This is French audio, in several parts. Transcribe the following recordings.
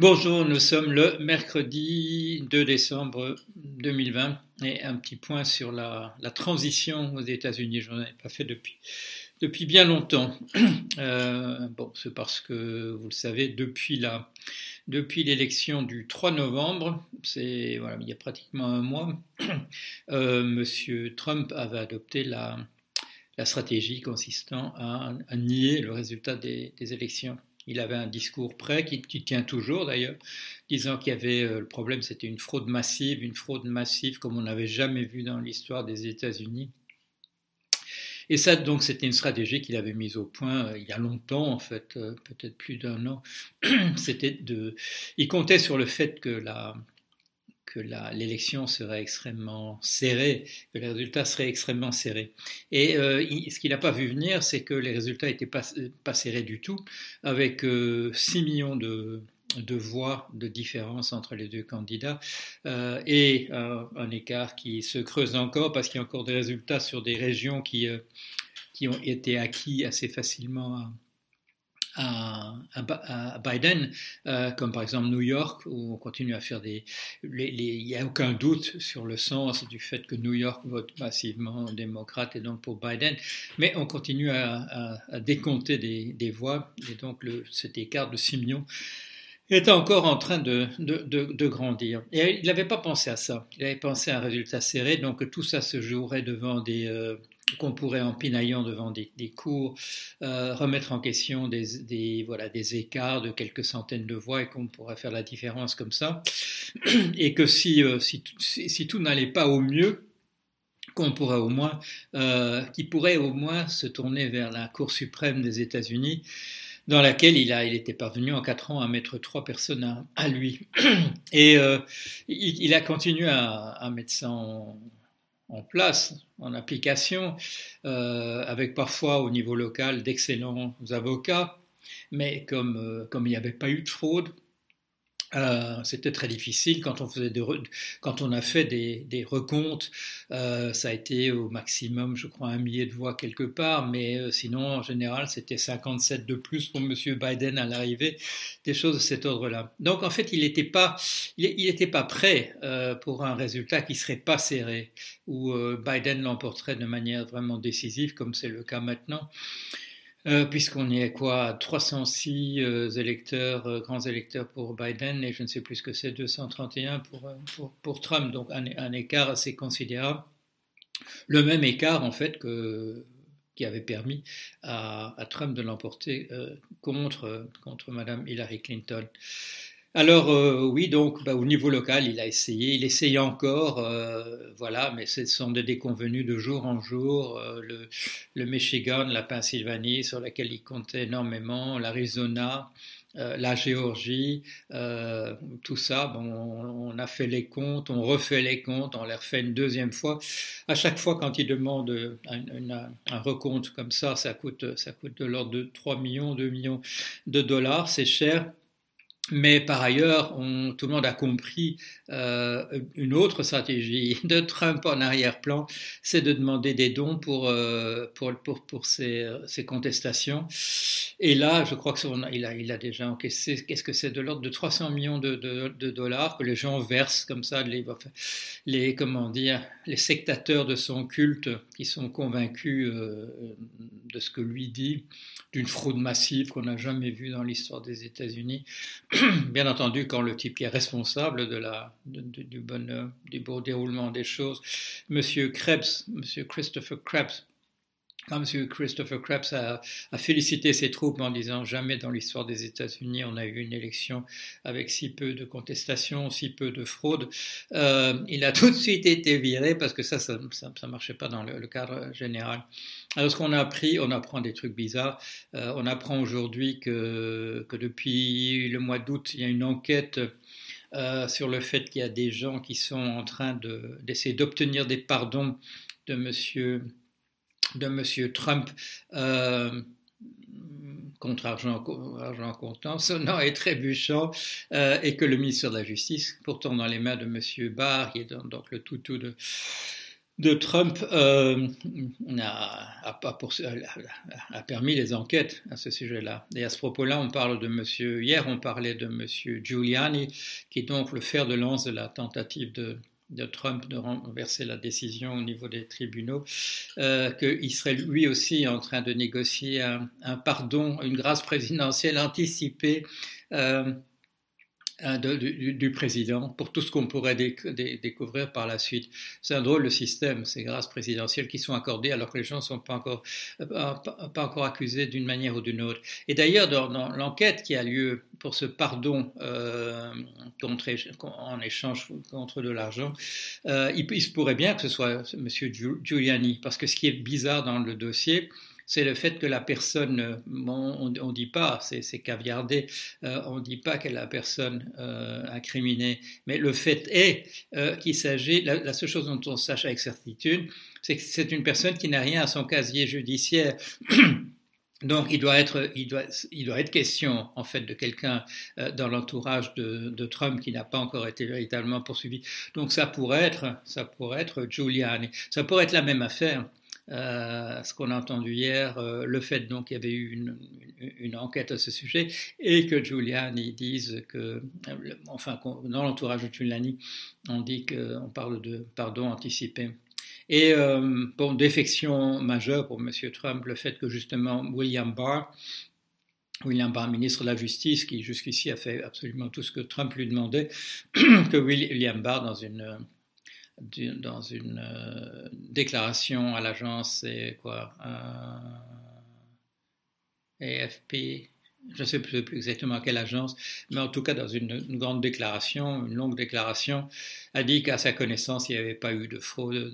Bonjour, nous sommes le mercredi 2 décembre 2020 et un petit point sur la, transition aux États-Unis. Je n'en ai pas fait depuis, bien longtemps. Euh, bon, c'est parce que vous le savez, depuis la, depuis l'élection du 3 novembre, c'est voilà, il y a pratiquement un mois, euh, Monsieur Trump avait adopté la stratégie consistant à, nier le résultat des élections. Il avait un discours prêt, qui, tient toujours d'ailleurs, disant qu'il y avait euh, le problème, c'était une fraude massive, une fraude massive comme on n'avait jamais vu dans l'histoire des États-Unis. Et ça, donc, c'était une stratégie qu'il avait mise au point euh, il y a longtemps, en fait, euh, peut-être plus d'un an. c'était de, il comptait sur le fait que la, que l'élection serait extrêmement serrée, que les résultats seraient extrêmement serrés. Et euh, ce qu'il n'a pas vu venir, c'est que les résultats n'étaient pas, serrés du tout, avec 6 euh, millions de, voix de différence entre les deux candidats, euh, et un écart qui se creuse encore parce qu'il y a encore des résultats sur des régions qui, qui ont été acquis assez facilement à, Biden, euh, comme par exemple New York, où on continue à faire des... il n'y a aucun doute sur le sens du fait que New York vote massivement démocrate et donc pour Biden, mais on continue à, décompter des, voix, et donc le, cet écart de 6 millions est encore en train de, de, grandir. Et il n'avait pas pensé à ça. Il avait pensé à un résultat serré, donc tout ça se jouerait devant des, euh, qu'on pourrait en pinaillant devant des, cours euh, remettre en question des, voilà, des écarts de quelques centaines de voix et qu'on pourrait faire la différence comme ça. Et que si, euh, si, si, tout n'allait pas au mieux, qu'on pourrait au moins, euh, qui pourrait au moins se tourner vers la Cour suprême des États-Unis, dans laquelle il, a, il était parvenu en quatre ans à mettre trois personnes à, lui. Et il, a continué à, à mettre ça en place, en application, euh, avec parfois au niveau local d'excellents avocats, mais comme, euh, comme il n'y avait pas eu de fraude, euh, c'était très difficile quand on faisait des quand on a fait des, des recomptes. Euh, ça a été au maximum, je crois, un millier de voix quelque part, mais euh, sinon, en général, c'était 57 de plus pour Monsieur Biden à l'arrivée, des choses de cet ordre-là. Donc, en fait, il n'était pas, il n'était pas prêt euh, pour un résultat qui serait pas serré, où Biden l'emporterait de manière vraiment décisive, comme c'est le cas maintenant. Euh, puisqu'on est quoi 306 euh, électeurs, euh, grands électeurs pour Biden et je ne sais plus ce que c'est 231 pour, pour, pour Trump, donc un, écart assez considérable. Le même écart en fait que, qui avait permis à, à Trump de l'emporter contre, contre Madame Hillary Clinton. Alors euh, oui, donc bah, au niveau local, il a essayé, il essaye encore, euh, voilà, mais ce sont des déconvenus de jour en jour. Euh, le, Michigan, la Pennsylvanie, sur laquelle il comptait énormément, l'Arizona, la Géorgie, tout ça, bon, on, a fait les comptes, on refait les comptes, on les refait une deuxième fois. À chaque fois, quand il demande un, recompte comme ça, ça coûte, ça coûte de l'ordre de 3 millions, 2 millions de dollars, c'est cher. Mais par ailleurs, tout le monde a compris euh, une autre stratégie de Trump en arrière-plan, c'est de demander des dons pour, euh, pour, pour, pour ces, contestations. Et là, je crois qu'il a, il a déjà encaissé, qu'est-ce que c'est, de l'ordre de 300 millions de, de, de, dollars que les gens versent comme ça, les, les, comment dire, les sectateurs de son culte qui sont convaincus euh, de ce que lui dit, d'une fraude massive qu'on n'a jamais vue dans l'histoire des États-Unis. Bien entendu, quand le type est responsable de la, du, bon, du bon déroulement des choses, Monsieur Krebs, Monsieur Christopher Krebs, M. Christopher Krebs a, félicité ses troupes en disant jamais dans l'histoire des États-Unis on a eu une élection avec si peu de contestations, si peu de fraude. Euh, il a tout de suite été viré parce que ça, ça ne marchait pas dans le, cadre général. Alors ce qu'on a appris, on apprend des trucs bizarres. Euh, on apprend aujourd'hui que, que depuis le mois d'août, il y a une enquête euh, sur le fait qu'il y a des gens qui sont en train d'essayer d'obtenir des pardons de Monsieur de M. Trump euh, contre argent, argent comptant, sonnant et trébuchant, euh, et que le ministère de la Justice, pourtant dans les mains de M. Barr, qui est donc le toutou de, de Trump euh, a, permis les enquêtes à ce sujet-là. Et à ce propos-là, on parle de monsieur, hier on parlait de monsieur Giuliani, qui est donc le fer de lance de la tentative de, de Trump de renverser la décision au niveau des tribunaux, euh, qu'il serait lui aussi en train de négocier un, pardon, une grâce présidentielle anticipée euh, Du, président pour tout ce qu'on pourrait découvrir par la suite. C'est un drôle de système, ces grâces présidentielles qui sont accordées alors que les gens ne sont pas encore, euh, pas, encore accusés d'une manière ou d'une autre. Et d'ailleurs, dans, l'enquête qui a lieu pour ce pardon euh, contre, en échange contre de l'argent, euh, il, se pourrait bien que ce soit M. Giuliani, parce que ce qui est bizarre dans le dossier, c'est le fait que la personne, on ne dit pas, c'est caviardé, euh, on ne dit pas est la personne euh, incriminée, mais le fait est euh, qu'il s'agit, la, seule chose dont on sache avec certitude, c'est que c'est une personne qui n'a rien à son casier judiciaire. Donc, il doit être, il doit, il doit être question, en fait, de quelqu'un dans l'entourage de, de, Trump qui n'a pas encore été véritablement poursuivi. Donc, ça pourrait être, ça pourrait être Giuliani. Ça pourrait être la même affaire. Euh, ce qu'on a entendu hier, euh, le fait donc qu'il y avait eu une, enquête à ce sujet et que Giuliani dise que, enfin, dans l'entourage de Giuliani, on dit qu'on parle de pardon anticipé. Et euh, bon, défection majeure pour M. Trump, le fait que justement William Barr, William Barr, ministre de la Justice, qui jusqu'ici a fait absolument tout ce que Trump lui demandait, que William Barr, dans une dans une euh, déclaration à l'agence, c'est quoi AFP, je ne sais plus, exactement à quelle agence, mais en tout cas dans une, grande déclaration, une longue déclaration, a dit qu'à sa connaissance, il n'y avait pas eu de fraude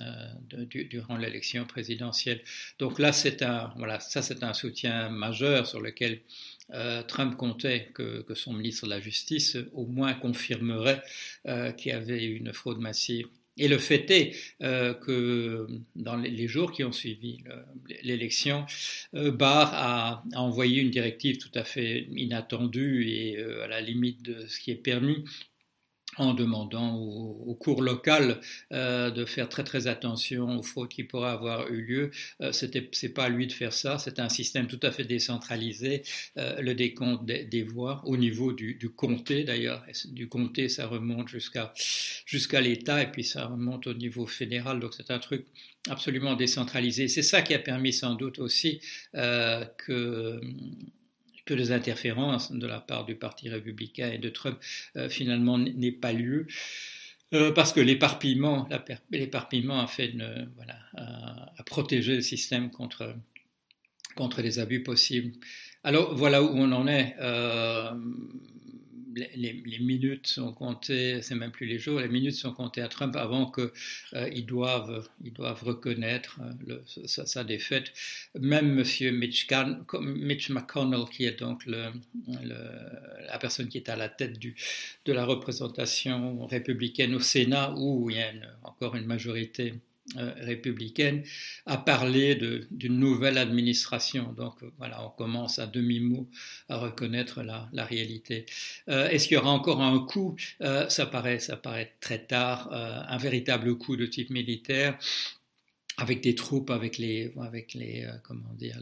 euh, durant l'élection présidentielle. Donc là, c'est un, voilà, ça c'est un soutien majeur sur lequel euh, Trump comptait que, son ministre de la Justice au moins confirmerait euh, qu'il y avait une fraude massive. Et le fait est euh, que dans les, jours qui ont suivi l'élection, Barr a, envoyé une directive tout à fait inattendue et à la limite de ce qui est permis en demandant aux, cours locales euh, de faire très très attention aux fraudes qui pourraient avoir eu lieu. Euh, c'est pas à lui de faire ça. C'est un système tout à fait décentralisé. Euh, le décompte des, voix au niveau du, du comté d'ailleurs. Du comté, ça remonte jusqu'à jusqu'à l'État et puis ça remonte au niveau fédéral. Donc c'est un truc absolument décentralisé. C'est ça qui a permis sans doute aussi euh, que que les interférences de la part du Parti républicain et de Trump euh, finalement n'aient pas lieu. Euh, parce que l'éparpillement, a fait voilà, a, protégé le système contre, contre les abus possibles. Alors voilà où on en est. Euh, les, minutes sont comptées, c'est même plus les jours, les minutes sont comptées à Trump avant qu'ils euh, doivent, ils doivent reconnaître euh, sa, défaite. Même M. Mitch, McConnell, qui est donc la personne qui est à la tête de la représentation républicaine au Sénat, où il y a encore une majorité républicaine a parlé d'une nouvelle administration. Donc euh, voilà, on commence à demi-mot à reconnaître la, réalité. Euh, Est-ce qu'il y aura encore un coup? Euh, ça, paraît, ça paraît très tard, un véritable coup de type militaire avec des troupes, avec les, avec les comment dire,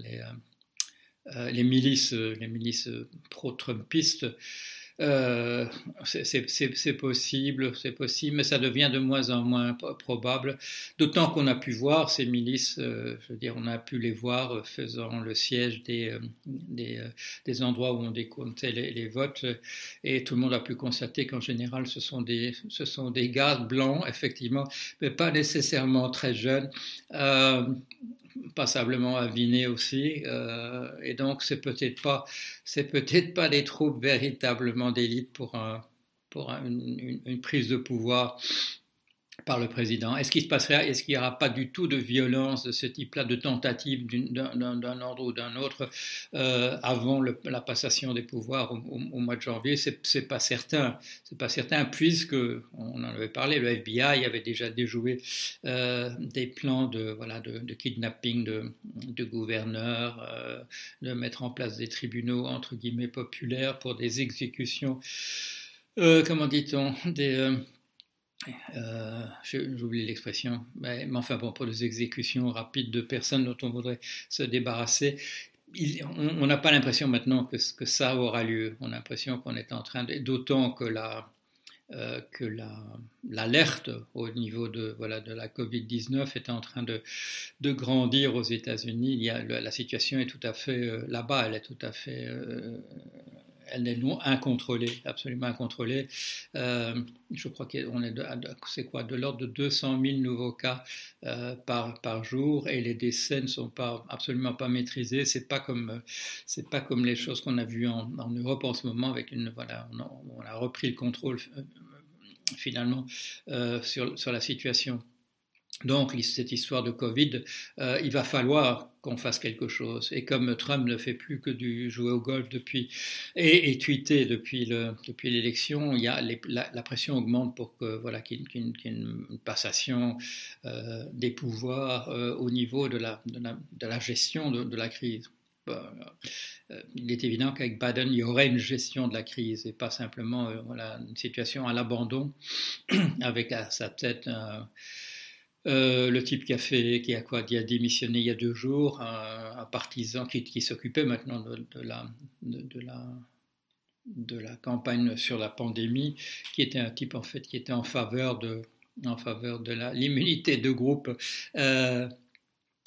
les milices, les milices pro-trumpistes. Euh, c'est possible, c'est possible, mais ça devient de moins en moins probable. D'autant qu'on a pu voir ces milices, euh, je veux dire, on a pu les voir euh, faisant le siège des, des, endroits où on décomptait les, les, votes, et tout le monde a pu constater qu'en général, ce sont des, ce sont des gars blancs, effectivement, mais pas nécessairement très jeunes passablement aviné aussi, euh, et donc c'est peut-être pas, c'est peut-être pas des troupes véritablement d'élite pour un, pour une, prise de pouvoir par le président. Est-ce qu'il est-ce n'y aura pas du tout de violence de ce type-là, de tentative d'un ordre ou d'un autre euh, avant la passation des pouvoirs au, mois de janvier? C'est pas certain. C'est pas certain puisque on en avait parlé, le FBI avait déjà déjoué euh, des plans de voilà de, kidnapping de, gouverneurs, euh, de mettre en place des tribunaux entre guillemets populaires pour des exécutions. comment dit-on euh, j'oublie l'expression, mais, enfin bon, pour les exécutions rapides de personnes dont on voudrait se débarrasser, on n'a pas l'impression maintenant que, ça aura lieu. On a l'impression qu'on est en train, d'autant que la, euh, que l'alerte au niveau de, voilà, de la Covid-19 est en train de, de grandir aux États-Unis. La situation est tout à fait, euh, là-bas, elle est tout à fait elle est non incontrôlée, absolument incontrôlée. Euh, je crois qu'on est, c'est quoi, de l'ordre de 200 000 nouveaux cas euh, par, jour et les décès ne sont pas absolument pas maîtrisés. C'est pas comme c'est pas comme les choses qu'on a vues en, Europe en ce moment avec une voilà, on a, repris le contrôle euh, finalement sur, sur la situation. Donc, cette histoire de Covid, euh, il va falloir qu'on fasse quelque chose. Et comme Trump ne fait plus que du jouer au golf depuis et, et tweeter depuis le depuis l'élection, il y a la, pression augmente pour que voilà qu'il y ait une, passation euh, des pouvoirs euh, au niveau de la, de la, gestion de, la crise. il est évident qu'avec Biden, il y aurait une gestion de la crise et pas simplement une situation à l'abandon avec à sa tête euh, le type qui a fait, qui a quoi, qui a démissionné il y a deux jours, un, partisan qui, s'occupait maintenant de, la, campagne sur la pandémie, qui était un type en fait qui était en faveur de, en l'immunité de groupe. Euh,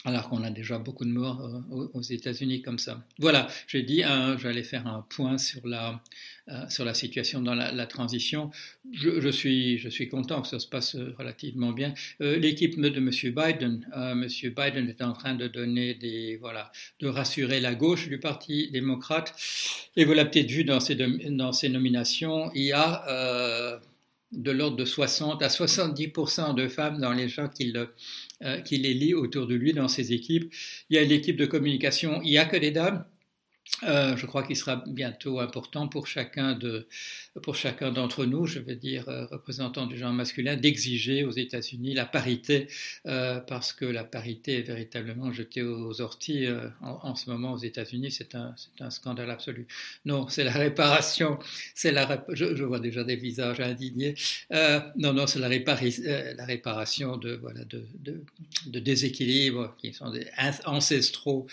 alors qu'on a déjà beaucoup de morts euh, aux États-Unis comme ça. Voilà, j'ai dit, j'allais faire un point sur la, euh, sur la situation dans la, transition. Je, suis, je suis content que ça se passe relativement bien. Euh, l'équipe de M. Biden, M. Biden est en train de donner des, voilà, de rassurer la gauche du Parti démocrate. Et vous l'avez peut-être vu dans ces, dans ces nominations, il y a de l'ordre de 60 à 70% de femmes dans les gens qui, euh, les lit autour de lui dans ses équipes. Il y a l'équipe de communication, il n'y a que des dames. Euh, je crois qu'il sera bientôt important pour chacun de, pour chacun d'entre nous, je veux dire euh, représentant du genre masculin, d'exiger aux États-Unis la parité, euh, parce que la parité est véritablement jetée aux orties euh, en, ce moment aux États-Unis. C'est un, scandale absolu. Non, c'est la réparation. C'est la, je, vois déjà des visages indignés. non, non, c'est la, la réparation de voilà de, de, de, déséquilibres qui sont ancestraux,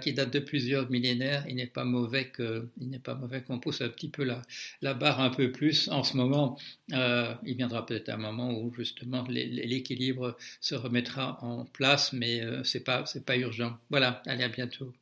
qui datent de plusieurs millénaires. Il n'est pas mauvais qu'on pousse un petit peu la, la barre un peu plus en ce moment. Euh, il viendra peut-être un moment où justement l'équilibre se remettra en place, mais euh, c'est pas c'est pas urgent. Voilà, allez à bientôt.